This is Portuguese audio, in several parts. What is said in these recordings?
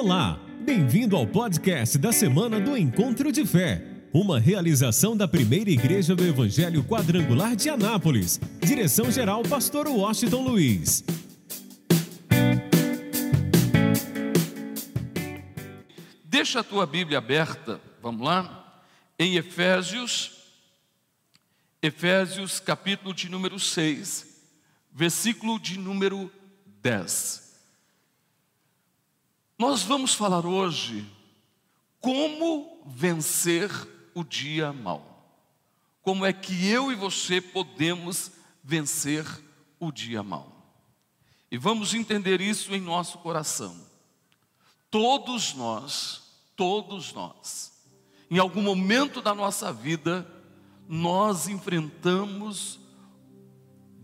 Olá, bem-vindo ao podcast da semana do Encontro de Fé, uma realização da primeira igreja do Evangelho Quadrangular de Anápolis. Direção-geral, Pastor Washington Luiz. Deixa a tua Bíblia aberta, vamos lá, em Efésios, Efésios capítulo de número 6, versículo de número 10. Nós vamos falar hoje como vencer o dia mau. Como é que eu e você podemos vencer o dia mau? E vamos entender isso em nosso coração. Todos nós, todos nós, em algum momento da nossa vida, nós enfrentamos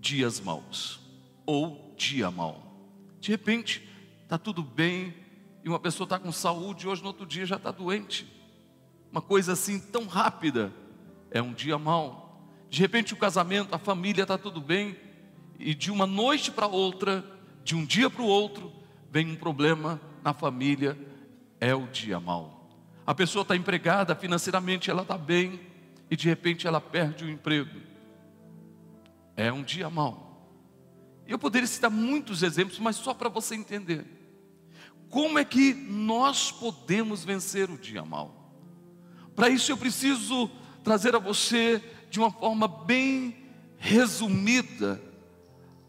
dias maus ou dia mau. De repente, está tudo bem, e uma pessoa está com saúde e hoje no outro dia já está doente. Uma coisa assim tão rápida, é um dia mau. De repente o casamento, a família está tudo bem, e de uma noite para outra, de um dia para o outro, vem um problema na família, é o dia mau. A pessoa está empregada financeiramente, ela está bem, e de repente ela perde o emprego. É um dia mau. Eu poderia citar muitos exemplos, mas só para você entender. Como é que nós podemos vencer o dia mal? Para isso eu preciso trazer a você de uma forma bem resumida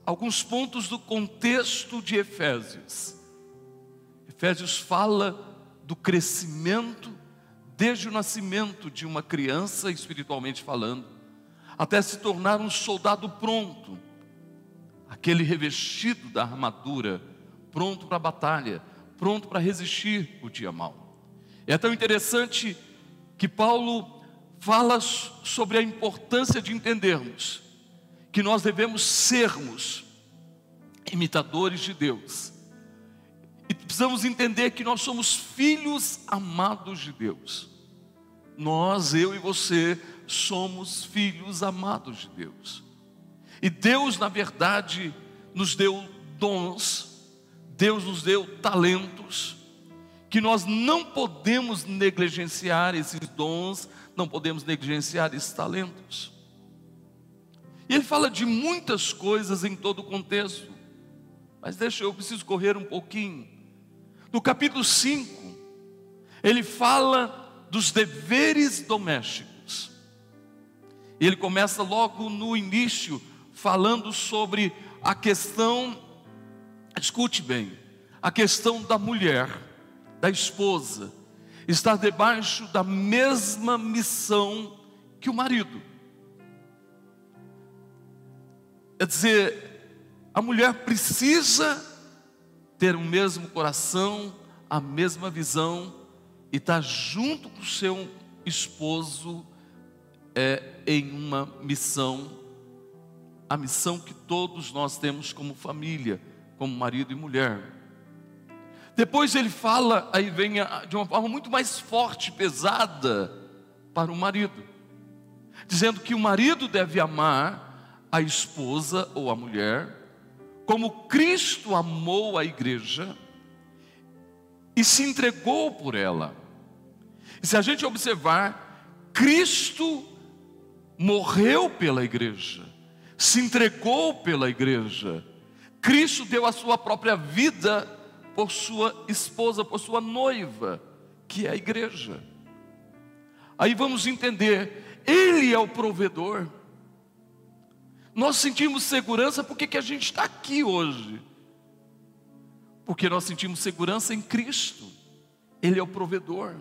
alguns pontos do contexto de Efésios. Efésios fala do crescimento desde o nascimento de uma criança, espiritualmente falando, até se tornar um soldado pronto, aquele revestido da armadura, pronto para a batalha pronto para resistir o dia mau. É tão interessante que Paulo fala sobre a importância de entendermos que nós devemos sermos imitadores de Deus. E precisamos entender que nós somos filhos amados de Deus. Nós, eu e você, somos filhos amados de Deus. E Deus, na verdade, nos deu dons Deus nos deu talentos que nós não podemos negligenciar esses dons, não podemos negligenciar esses talentos. E ele fala de muitas coisas em todo o contexto, mas deixa eu preciso correr um pouquinho. No capítulo 5, ele fala dos deveres domésticos. Ele começa logo no início falando sobre a questão Escute bem, a questão da mulher, da esposa, está debaixo da mesma missão que o marido. Quer dizer, a mulher precisa ter o mesmo coração, a mesma visão e estar tá junto com o seu esposo é, em uma missão, a missão que todos nós temos como família como marido e mulher. Depois ele fala, aí vem de uma forma muito mais forte, pesada, para o marido, dizendo que o marido deve amar a esposa ou a mulher, como Cristo amou a igreja e se entregou por ela. E se a gente observar, Cristo morreu pela igreja, se entregou pela igreja Cristo deu a sua própria vida por sua esposa, por sua noiva, que é a igreja. Aí vamos entender, Ele é o provedor. Nós sentimos segurança porque que a gente está aqui hoje. Porque nós sentimos segurança em Cristo. Ele é o provedor.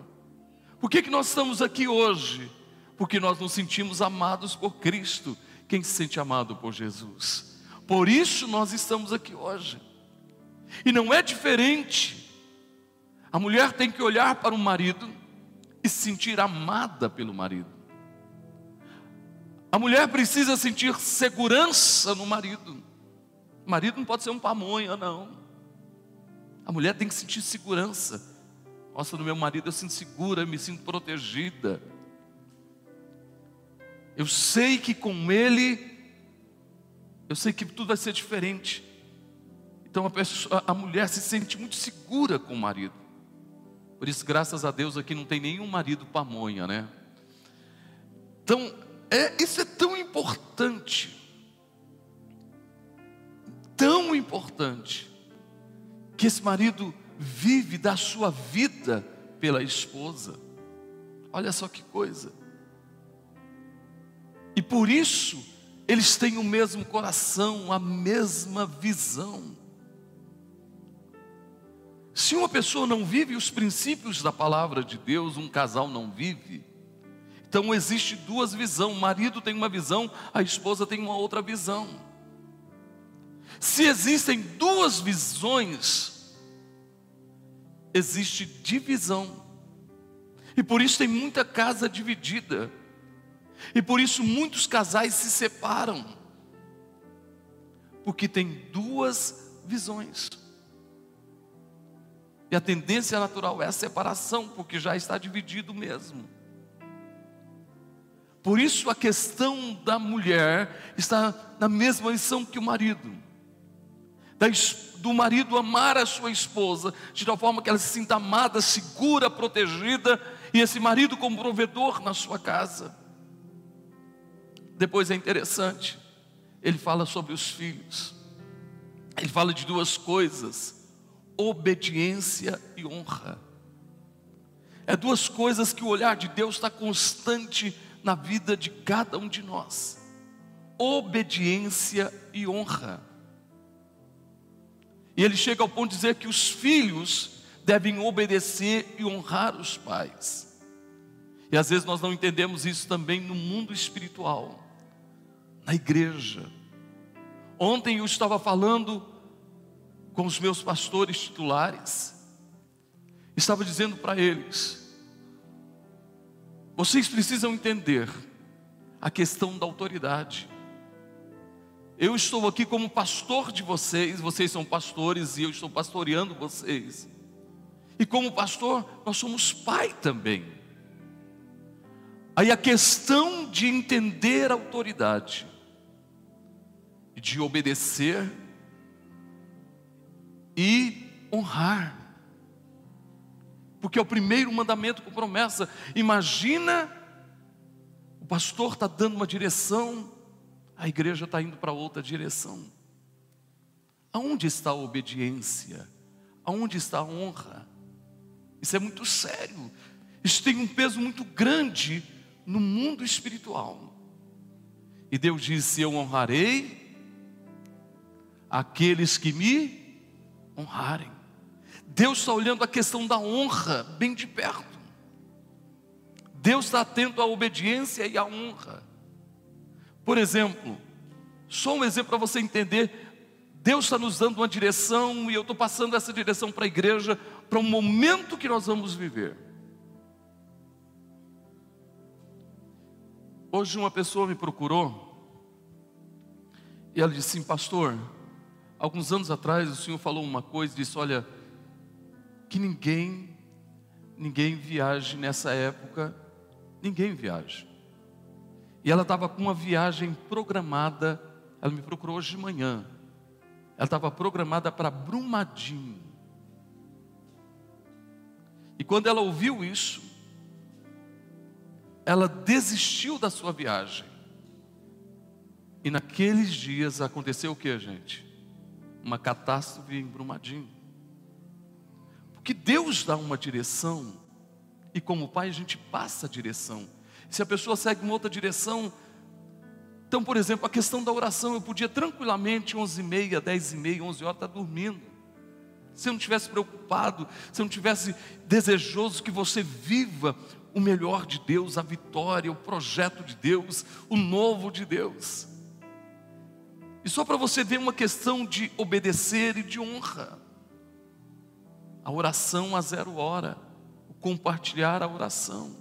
Por que, que nós estamos aqui hoje? Porque nós nos sentimos amados por Cristo. Quem se sente amado por Jesus? Por isso nós estamos aqui hoje. E não é diferente. A mulher tem que olhar para o marido e se sentir amada pelo marido. A mulher precisa sentir segurança no marido. O marido não pode ser um pamonha, não. A mulher tem que sentir segurança. Nossa, no meu marido eu sinto segura, eu me sinto protegida. Eu sei que com ele eu sei que tudo vai ser diferente. Então a, pessoa, a mulher se sente muito segura com o marido. Por isso, graças a Deus, aqui não tem nenhum marido pamonha, né? Então, é, isso é tão importante, tão importante, que esse marido vive da sua vida pela esposa. Olha só que coisa. E por isso, eles têm o mesmo coração, a mesma visão. Se uma pessoa não vive os princípios da palavra de Deus, um casal não vive. Então existe duas visões, o marido tem uma visão, a esposa tem uma outra visão. Se existem duas visões, existe divisão. E por isso tem muita casa dividida. E por isso muitos casais se separam. Porque tem duas visões. E a tendência natural é a separação, porque já está dividido mesmo. Por isso a questão da mulher está na mesma lição que o marido. do marido amar a sua esposa, de tal forma que ela se sinta amada, segura, protegida, e esse marido como provedor na sua casa. Depois é interessante, ele fala sobre os filhos, ele fala de duas coisas obediência e honra. É duas coisas que o olhar de Deus está constante na vida de cada um de nós: obediência e honra. E ele chega ao ponto de dizer que os filhos devem obedecer e honrar os pais. E às vezes nós não entendemos isso também no mundo espiritual, na igreja. Ontem eu estava falando com os meus pastores titulares, estava dizendo para eles: vocês precisam entender a questão da autoridade. Eu estou aqui como pastor de vocês, vocês são pastores e eu estou pastoreando vocês. E como pastor, nós somos pai também. Aí a questão de entender a autoridade, de obedecer e honrar. Porque é o primeiro mandamento com promessa. Imagina, o pastor está dando uma direção, a igreja está indo para outra direção. Aonde está a obediência? Aonde está a honra? Isso é muito sério. Isso tem um peso muito grande no mundo espiritual. E Deus disse: Eu honrarei aqueles que me honrarem. Deus está olhando a questão da honra bem de perto. Deus está atento à obediência e à honra. Por exemplo, só um exemplo para você entender. Deus está nos dando uma direção e eu estou passando essa direção para a igreja, para um momento que nós vamos viver. Hoje uma pessoa me procurou e ela disse assim, pastor, Alguns anos atrás o Senhor falou uma coisa, disse: Olha, que ninguém, ninguém viaje nessa época, ninguém viaje. E ela estava com uma viagem programada, ela me procurou hoje de manhã. Ela estava programada para Brumadinho. E quando ela ouviu isso, ela desistiu da sua viagem. E naqueles dias aconteceu o que, gente? Uma catástrofe em Brumadinho. Porque Deus dá uma direção, e como pai a gente passa a direção. Se a pessoa segue uma outra direção, então, por exemplo, a questão da oração, eu podia tranquilamente, 11 e meia, 10 e meia, 11 horas, estar tá dormindo. Se eu não tivesse preocupado, se eu não tivesse desejoso que você viva o melhor de Deus, a vitória, o projeto de Deus, o novo de Deus. E só para você ver uma questão de obedecer e de honra. A oração a zero hora, o compartilhar a oração.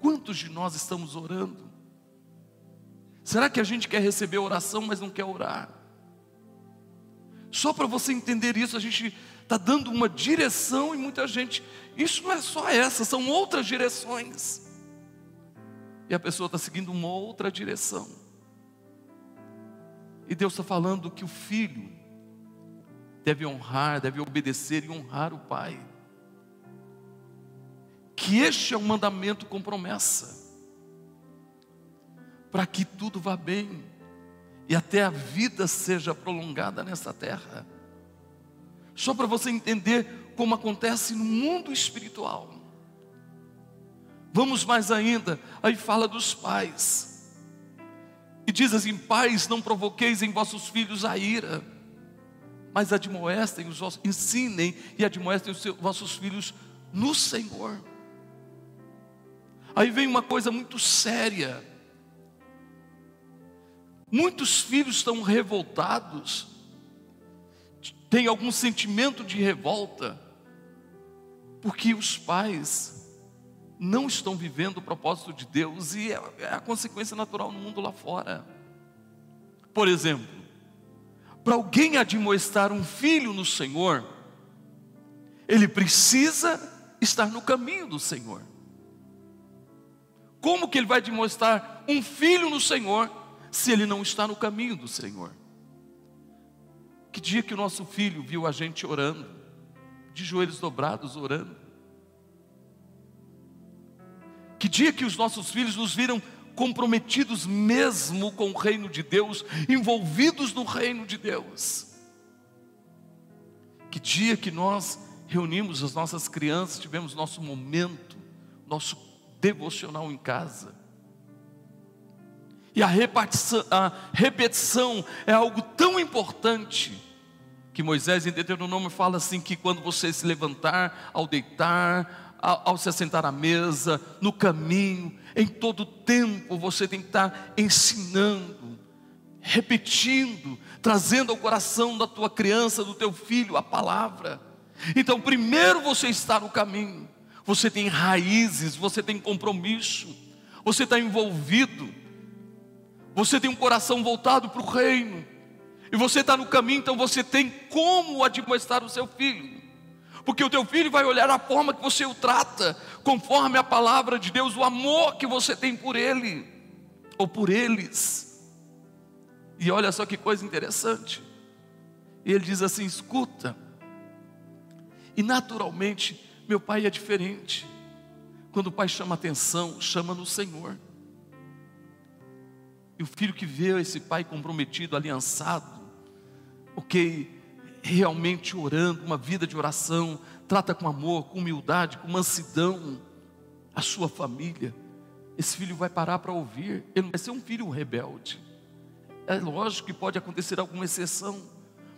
Quantos de nós estamos orando? Será que a gente quer receber oração, mas não quer orar? Só para você entender isso, a gente está dando uma direção e muita gente, isso não é só essa, são outras direções. E a pessoa está seguindo uma outra direção. E Deus está falando que o filho deve honrar, deve obedecer e honrar o pai. que este é um mandamento com promessa, para que tudo vá bem e até a vida seja prolongada nessa terra. Só para você entender como acontece no mundo espiritual. Vamos mais ainda, aí fala dos pais. E diz assim: Pais, não provoqueis em vossos filhos a ira, mas admoestem, os vossos, ensinem e admoestem os seus, vossos filhos no Senhor. Aí vem uma coisa muito séria. Muitos filhos estão revoltados, têm algum sentimento de revolta, porque os pais não estão vivendo o propósito de Deus e é, é a consequência natural no mundo lá fora. Por exemplo, para alguém admoestar um filho no Senhor, ele precisa estar no caminho do Senhor. Como que ele vai demonstrar um filho no Senhor se ele não está no caminho do Senhor? Que dia que o nosso filho viu a gente orando, de joelhos dobrados orando? Que dia que os nossos filhos nos viram comprometidos mesmo com o reino de Deus, envolvidos no reino de Deus. Que dia que nós reunimos as nossas crianças, tivemos nosso momento, nosso devocional em casa. E a repetição, a repetição é algo tão importante que Moisés em Deuteronômio fala assim que quando você se levantar, ao deitar, ao, ao se assentar à mesa, no caminho, em todo tempo você tem que estar ensinando, repetindo, trazendo ao coração da tua criança, do teu filho, a palavra. Então, primeiro você está no caminho, você tem raízes, você tem compromisso, você está envolvido, você tem um coração voltado para o reino, e você está no caminho, então você tem como admoestar o seu filho porque o teu filho vai olhar a forma que você o trata, conforme a palavra de Deus, o amor que você tem por ele ou por eles. E olha só que coisa interessante. E ele diz assim: escuta. E naturalmente, meu pai é diferente. Quando o pai chama atenção, chama no Senhor. E o filho que vê esse pai comprometido, aliançado, ok, realmente orando, uma vida de oração, trata com amor, com humildade, com mansidão a sua família, esse filho vai parar para ouvir, ele não vai ser um filho rebelde. É lógico que pode acontecer alguma exceção,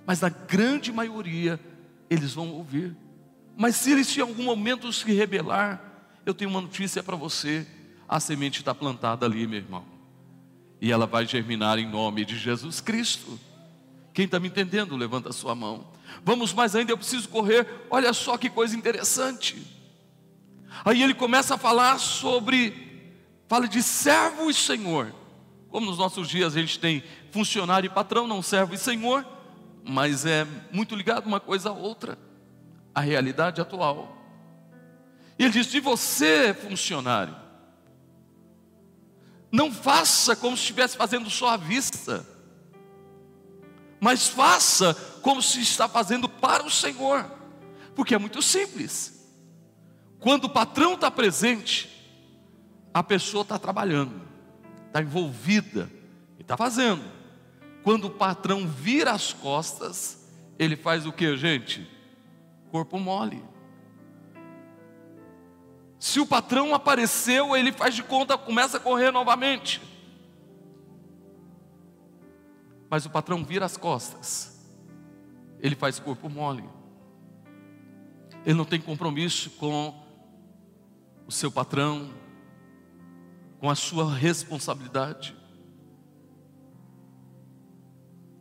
mas na grande maioria eles vão ouvir. Mas se eles em algum momento se rebelar, eu tenho uma notícia para você: a semente está plantada ali, meu irmão, e ela vai germinar em nome de Jesus Cristo. Quem está me entendendo, levanta a sua mão. Vamos mais ainda, eu preciso correr. Olha só que coisa interessante. Aí ele começa a falar sobre, fala de servo e senhor. Como nos nossos dias a gente tem funcionário e patrão, não servo e senhor, mas é muito ligado uma coisa a outra, a realidade atual. E ele diz: se você, funcionário, não faça como se estivesse fazendo só à vista mas faça como se está fazendo para o Senhor, porque é muito simples. Quando o patrão está presente, a pessoa está trabalhando, está envolvida e está fazendo. Quando o patrão vira as costas, ele faz o que, gente? Corpo mole. Se o patrão apareceu, ele faz de conta, começa a correr novamente mas o patrão vira as costas, ele faz corpo mole, ele não tem compromisso com o seu patrão, com a sua responsabilidade.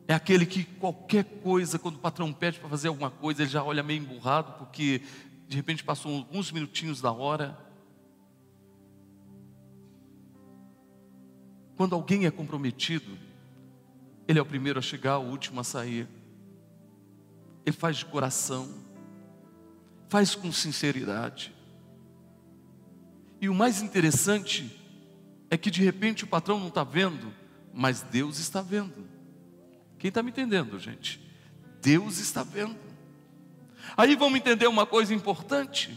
É aquele que qualquer coisa, quando o patrão pede para fazer alguma coisa, ele já olha meio emburrado, porque de repente passou alguns minutinhos da hora. Quando alguém é comprometido, ele é o primeiro a chegar, o último a sair. Ele faz de coração, faz com sinceridade. E o mais interessante é que de repente o patrão não está vendo, mas Deus está vendo. Quem está me entendendo, gente? Deus está vendo. Aí vamos entender uma coisa importante.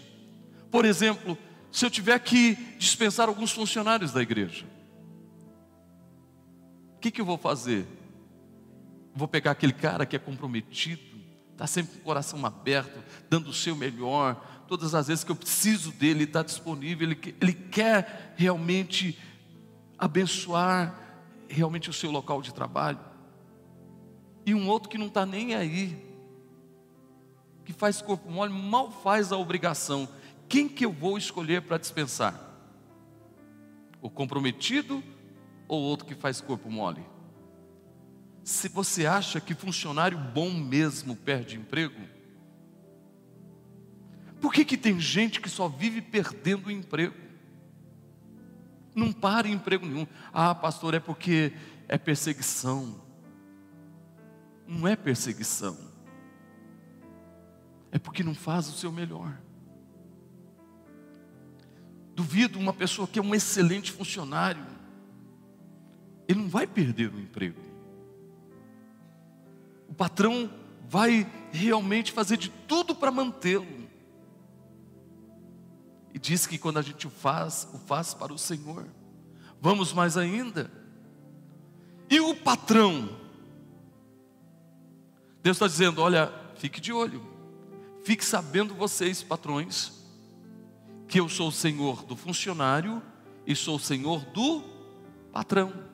Por exemplo, se eu tiver que dispensar alguns funcionários da igreja? O que, que eu vou fazer? Vou pegar aquele cara que é comprometido, está sempre com o coração aberto, dando o seu melhor, todas as vezes que eu preciso dele, está disponível, ele, ele quer realmente abençoar realmente o seu local de trabalho. E um outro que não está nem aí, que faz corpo mole, mal faz a obrigação. Quem que eu vou escolher para dispensar? O comprometido ou outro que faz corpo mole? Se você acha que funcionário bom mesmo perde emprego, por que, que tem gente que só vive perdendo emprego? Não para em emprego nenhum. Ah, pastor, é porque é perseguição. Não é perseguição. É porque não faz o seu melhor. Duvido uma pessoa que é um excelente funcionário, ele não vai perder o emprego. Patrão vai realmente fazer de tudo para mantê-lo. E diz que quando a gente o faz, o faz para o Senhor. Vamos mais ainda. E o patrão? Deus está dizendo: olha, fique de olho, fique sabendo vocês, patrões, que eu sou o Senhor do funcionário e sou o Senhor do patrão.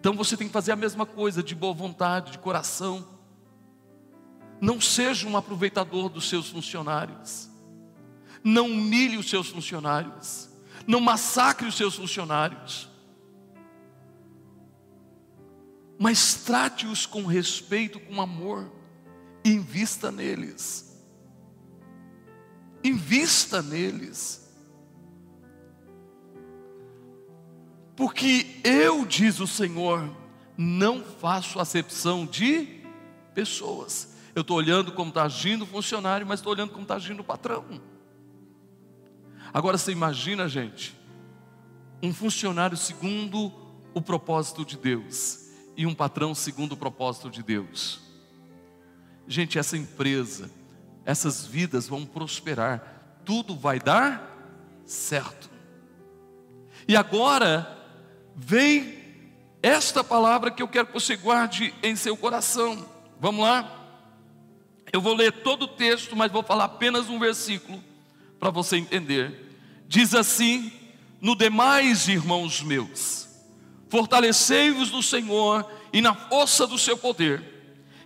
Então você tem que fazer a mesma coisa, de boa vontade, de coração. Não seja um aproveitador dos seus funcionários não humilhe os seus funcionários, não massacre os seus funcionários, mas trate-os com respeito, com amor, invista neles. Invista neles. Porque eu, diz o Senhor, não faço acepção de pessoas. Eu estou olhando como está agindo o funcionário, mas estou olhando como está agindo o patrão. Agora você imagina, gente, um funcionário segundo o propósito de Deus e um patrão segundo o propósito de Deus. Gente, essa empresa, essas vidas vão prosperar, tudo vai dar certo. E agora vem esta palavra que eu quero que você guarde em seu coração. Vamos lá? Eu vou ler todo o texto, mas vou falar apenas um versículo para você entender. Diz assim: No demais, irmãos meus, fortalecei-vos no Senhor e na força do seu poder,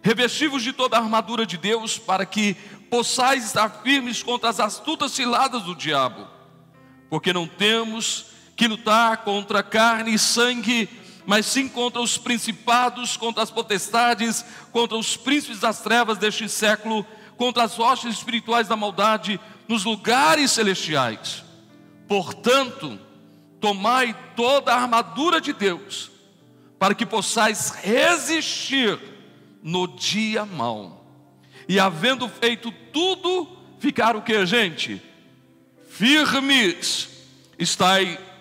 revesti-vos de toda a armadura de Deus, para que possais estar firmes contra as astutas ciladas do diabo, porque não temos que lutar contra carne e sangue, mas sim contra os principados, contra as potestades, contra os príncipes das trevas deste século, contra as hostes espirituais da maldade nos lugares celestiais. Portanto, tomai toda a armadura de Deus, para que possais resistir no dia mau. E havendo feito tudo, ficar o que, gente? Firmes. Estai,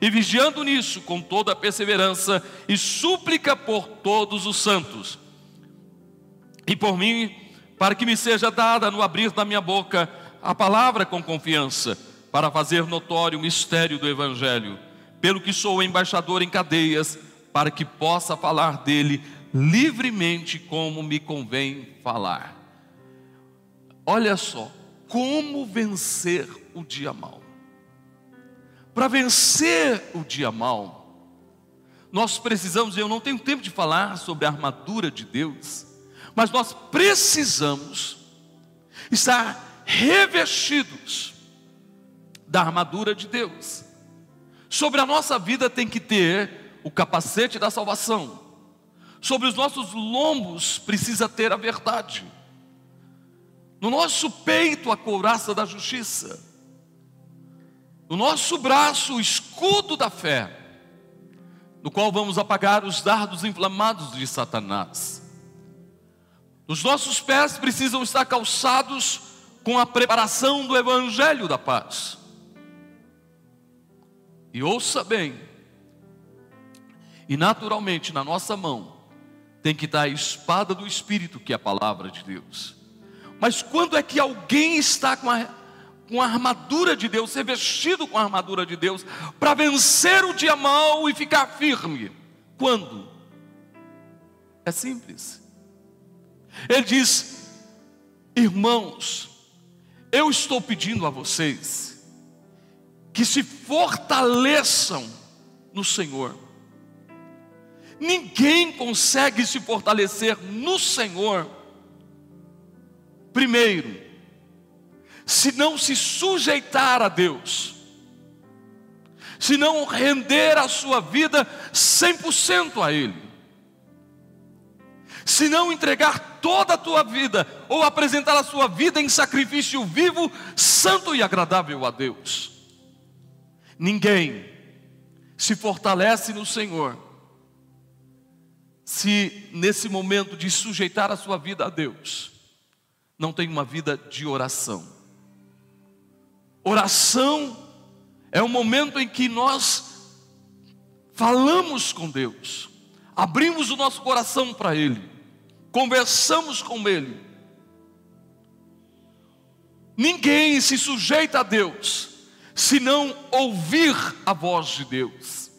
e vigiando nisso com toda perseverança e súplica por todos os santos. E por mim, para que me seja dada no abrir da minha boca a palavra com confiança para fazer notório o mistério do Evangelho, pelo que sou embaixador em cadeias, para que possa falar dele livremente como me convém falar. Olha só, como vencer o dia mal. Para vencer o dia mal, nós precisamos, eu não tenho tempo de falar sobre a armadura de Deus, mas nós precisamos estar revestidos da armadura de Deus. Sobre a nossa vida tem que ter o capacete da salvação. Sobre os nossos lombos precisa ter a verdade. No nosso peito a couraça da justiça. No nosso braço o escudo da fé, no qual vamos apagar os dardos inflamados de Satanás. Os nossos pés precisam estar calçados com a preparação do Evangelho da paz. E ouça bem, e naturalmente na nossa mão tem que estar a espada do Espírito, que é a palavra de Deus. Mas quando é que alguém está com a, com a armadura de Deus, ser vestido com a armadura de Deus, para vencer o dia mau e ficar firme? Quando? É simples. Ele diz: irmãos, eu estou pedindo a vocês que se fortaleçam no Senhor. Ninguém consegue se fortalecer no Senhor Primeiro, se não se sujeitar a Deus, se não render a sua vida 100% a Ele, se não entregar toda a tua vida, ou apresentar a sua vida em sacrifício vivo, santo e agradável a Deus. Ninguém se fortalece no Senhor, se nesse momento de sujeitar a sua vida a Deus, não tem uma vida de oração. Oração é o momento em que nós falamos com Deus, abrimos o nosso coração para Ele, conversamos com Ele. Ninguém se sujeita a Deus se não ouvir a voz de Deus.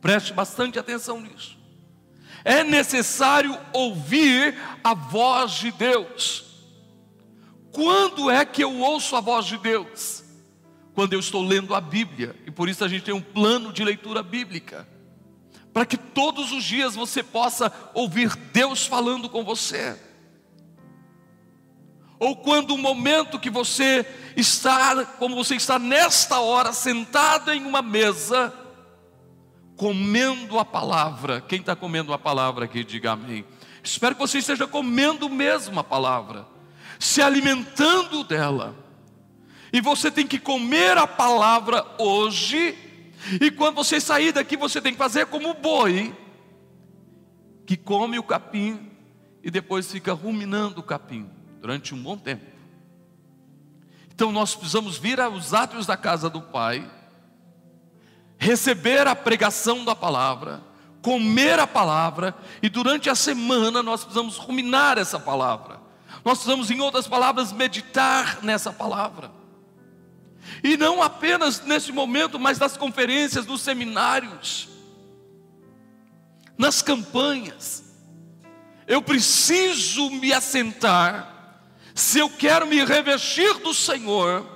Preste bastante atenção nisso é necessário ouvir a voz de Deus. Quando é que eu ouço a voz de Deus? Quando eu estou lendo a Bíblia, e por isso a gente tem um plano de leitura bíblica, para que todos os dias você possa ouvir Deus falando com você. Ou quando o momento que você está, como você está nesta hora, sentado em uma mesa, comendo a palavra. Quem está comendo a palavra aqui, diga amém. Espero que você esteja comendo mesmo a palavra, se alimentando dela. E você tem que comer a palavra hoje, e quando você sair daqui, você tem que fazer como o boi, que come o capim e depois fica ruminando o capim durante um bom tempo. Então nós precisamos vir aos átrios da casa do Pai receber a pregação da palavra, comer a palavra, e durante a semana nós precisamos ruminar essa palavra. Nós precisamos, em outras palavras, meditar nessa palavra. E não apenas nesse momento, mas nas conferências, nos seminários, nas campanhas. Eu preciso me assentar, se eu quero me revestir do Senhor,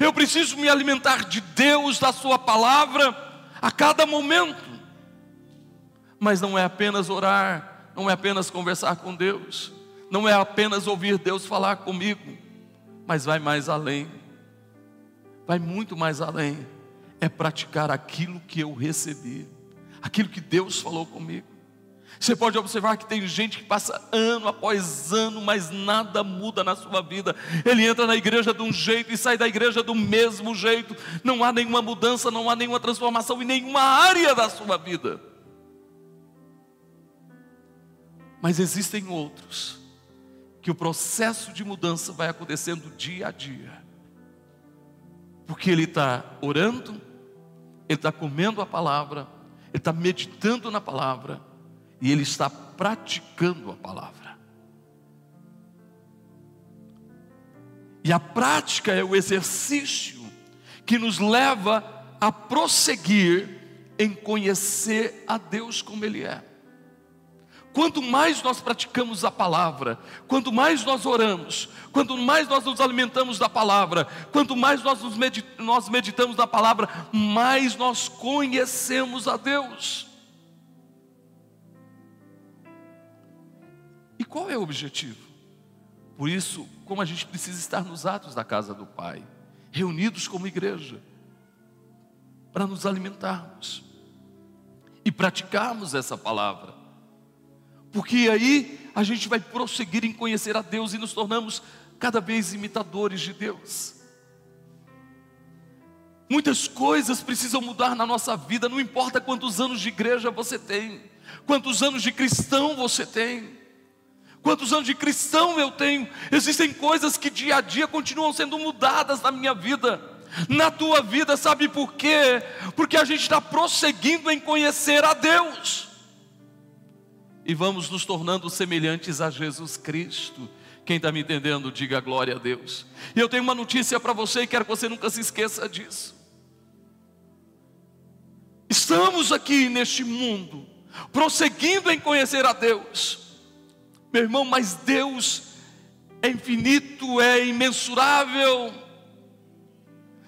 eu preciso me alimentar de Deus, da Sua palavra, a cada momento. Mas não é apenas orar, não é apenas conversar com Deus, não é apenas ouvir Deus falar comigo, mas vai mais além, vai muito mais além, é praticar aquilo que eu recebi, aquilo que Deus falou comigo. Você pode observar que tem gente que passa ano após ano, mas nada muda na sua vida. Ele entra na igreja de um jeito e sai da igreja do mesmo jeito. Não há nenhuma mudança, não há nenhuma transformação em nenhuma área da sua vida. Mas existem outros que o processo de mudança vai acontecendo dia a dia, porque ele está orando, ele está comendo a palavra, ele está meditando na palavra e ele está praticando a palavra. E a prática é o exercício que nos leva a prosseguir em conhecer a Deus como Ele é. Quanto mais nós praticamos a palavra, quanto mais nós oramos, quanto mais nós nos alimentamos da palavra, quanto mais nós, nós meditamos da palavra, mais nós conhecemos a Deus. E qual é o objetivo? Por isso, como a gente precisa estar nos atos da casa do Pai, reunidos como igreja, para nos alimentarmos e praticarmos essa palavra. Porque aí a gente vai prosseguir em conhecer a Deus e nos tornamos cada vez imitadores de Deus. Muitas coisas precisam mudar na nossa vida, não importa quantos anos de igreja você tem, quantos anos de cristão você tem, quantos anos de cristão eu tenho, existem coisas que dia a dia continuam sendo mudadas na minha vida, na tua vida, sabe por quê? Porque a gente está prosseguindo em conhecer a Deus, e vamos nos tornando semelhantes a Jesus Cristo. Quem está me entendendo, diga glória a Deus. E eu tenho uma notícia para você e quero que você nunca se esqueça disso. Estamos aqui neste mundo, prosseguindo em conhecer a Deus, meu irmão, mas Deus é infinito, é imensurável,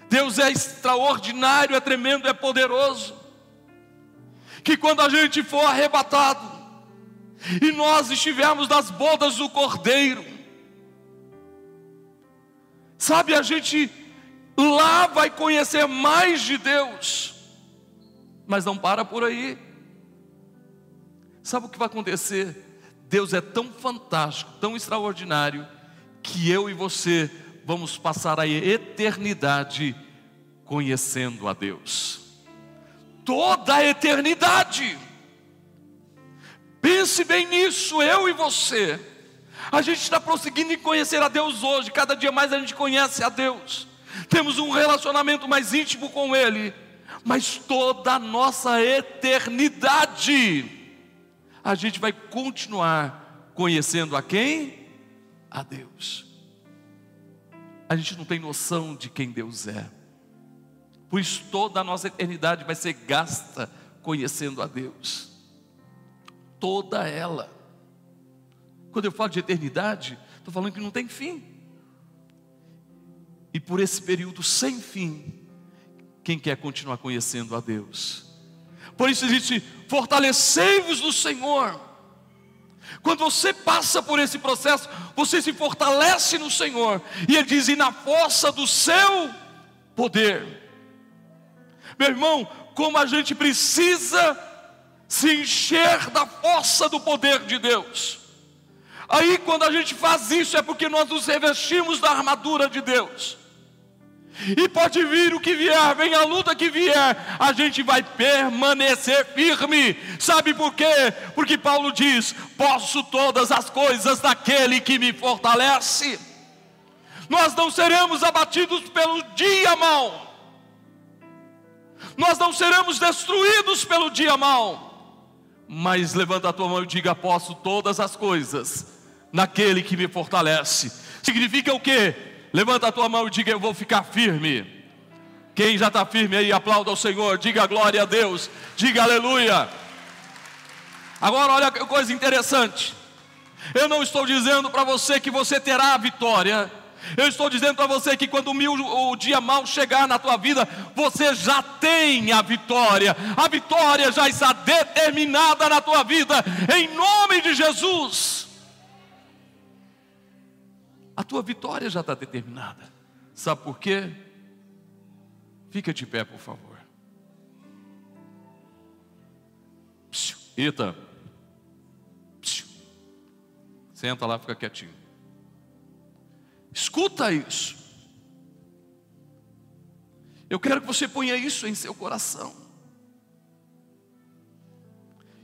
Deus é extraordinário, é tremendo, é poderoso. Que quando a gente for arrebatado, e nós estivermos nas bodas do Cordeiro, sabe, a gente lá vai conhecer mais de Deus, mas não para por aí. Sabe o que vai acontecer? Deus é tão fantástico, tão extraordinário, que eu e você vamos passar a eternidade conhecendo a Deus. Toda a eternidade. Pense bem nisso, eu e você. A gente está prosseguindo em conhecer a Deus hoje, cada dia mais a gente conhece a Deus. Temos um relacionamento mais íntimo com Ele mas toda a nossa eternidade, a gente vai continuar conhecendo a quem? A Deus. A gente não tem noção de quem Deus é, pois toda a nossa eternidade vai ser gasta conhecendo a Deus, toda ela. Quando eu falo de eternidade, estou falando que não tem fim. E por esse período sem fim, quem quer continuar conhecendo a Deus. Por isso existe fortalecei-vos no Senhor. Quando você passa por esse processo, você se fortalece no Senhor. E ele diz: "E na força do seu poder". Meu irmão, como a gente precisa se encher da força do poder de Deus. Aí, quando a gente faz isso, é porque nós nos revestimos da armadura de Deus. E pode vir o que vier, vem a luta que vier, a gente vai permanecer firme. Sabe por quê? Porque Paulo diz: Posso todas as coisas daquele que me fortalece. Nós não seremos abatidos pelo dia mau. Nós não seremos destruídos pelo dia mau. Mas levanta a tua mão e diga: Posso todas as coisas naquele que me fortalece. Significa o quê? Levanta a tua mão e diga: Eu vou ficar firme. Quem já está firme aí, aplauda ao Senhor, diga glória a Deus, diga aleluia. Agora, olha que coisa interessante. Eu não estou dizendo para você que você terá a vitória. Eu estou dizendo para você que quando o, dia mal chegar na tua vida, você já tem a vitória. A vitória já está determinada na tua vida, em nome de Jesus a tua vitória já está determinada. Sabe por quê? Fica de pé, por favor. Eita. Senta lá, fica quietinho. Escuta isso. Eu quero que você ponha isso em seu coração.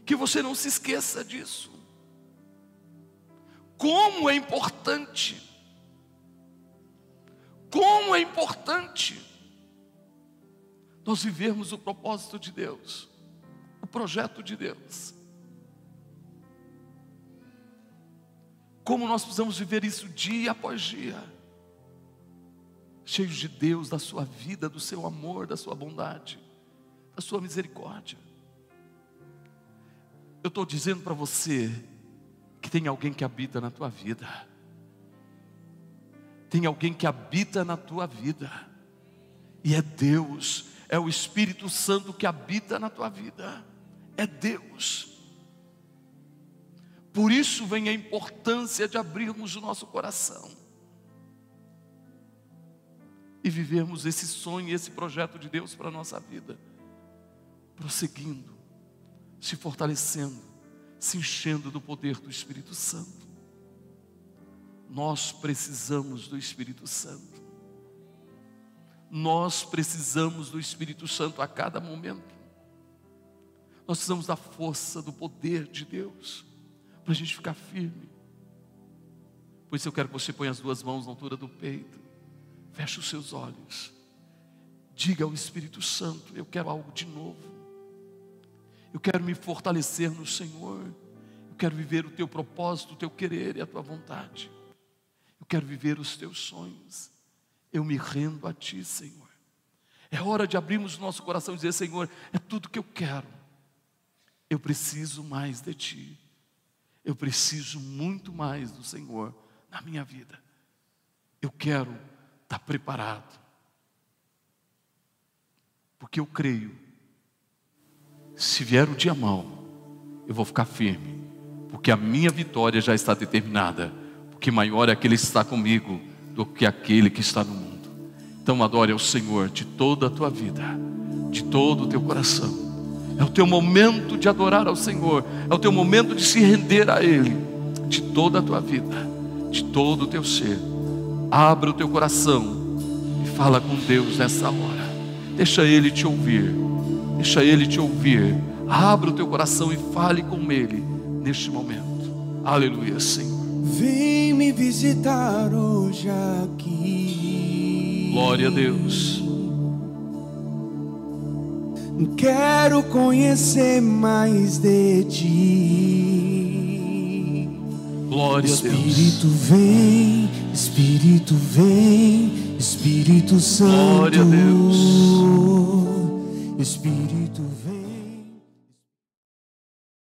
Que você não se esqueça disso. Como é importante como é importante nós vivermos o propósito de Deus, o projeto de Deus. Como nós precisamos viver isso dia após dia, cheios de Deus, da sua vida, do seu amor, da sua bondade, da sua misericórdia. Eu estou dizendo para você que tem alguém que habita na tua vida tem alguém que habita na tua vida, e é Deus, é o Espírito Santo que habita na tua vida, é Deus. Por isso vem a importância de abrirmos o nosso coração e vivermos esse sonho esse projeto de Deus para a nossa vida, prosseguindo, se fortalecendo, se enchendo do poder do Espírito Santo. Nós precisamos do Espírito Santo. Nós precisamos do Espírito Santo a cada momento. Nós precisamos da força, do poder de Deus, para a gente ficar firme. Por isso eu quero que você ponha as duas mãos na altura do peito, feche os seus olhos, diga ao Espírito Santo: Eu quero algo de novo, eu quero me fortalecer no Senhor, eu quero viver o teu propósito, o teu querer e a tua vontade, eu quero viver os teus sonhos, eu me rendo a Ti, Senhor. É hora de abrirmos o nosso coração e dizer: Senhor, é tudo que eu quero. Eu preciso mais de Ti. Eu preciso muito mais do Senhor na minha vida. Eu quero estar preparado. Porque eu creio. Se vier o dia mau, eu vou ficar firme. Porque a minha vitória já está determinada. Porque maior é aquele que está comigo do que aquele que está no mundo. Então adore ao Senhor de toda a tua vida, de todo o teu coração é o teu momento de adorar ao Senhor. É o teu momento de se render a Ele. De toda a tua vida. De todo o teu ser. Abra o teu coração. E fala com Deus nessa hora. Deixa Ele te ouvir. Deixa Ele te ouvir. Abra o teu coração e fale com Ele neste momento. Aleluia, Senhor. Vem me visitar hoje aqui. Glória a Deus. Quero conhecer mais de ti. Glória Espírito vem, Espírito vem, Espírito Santo. Glória a Deus. Espírito.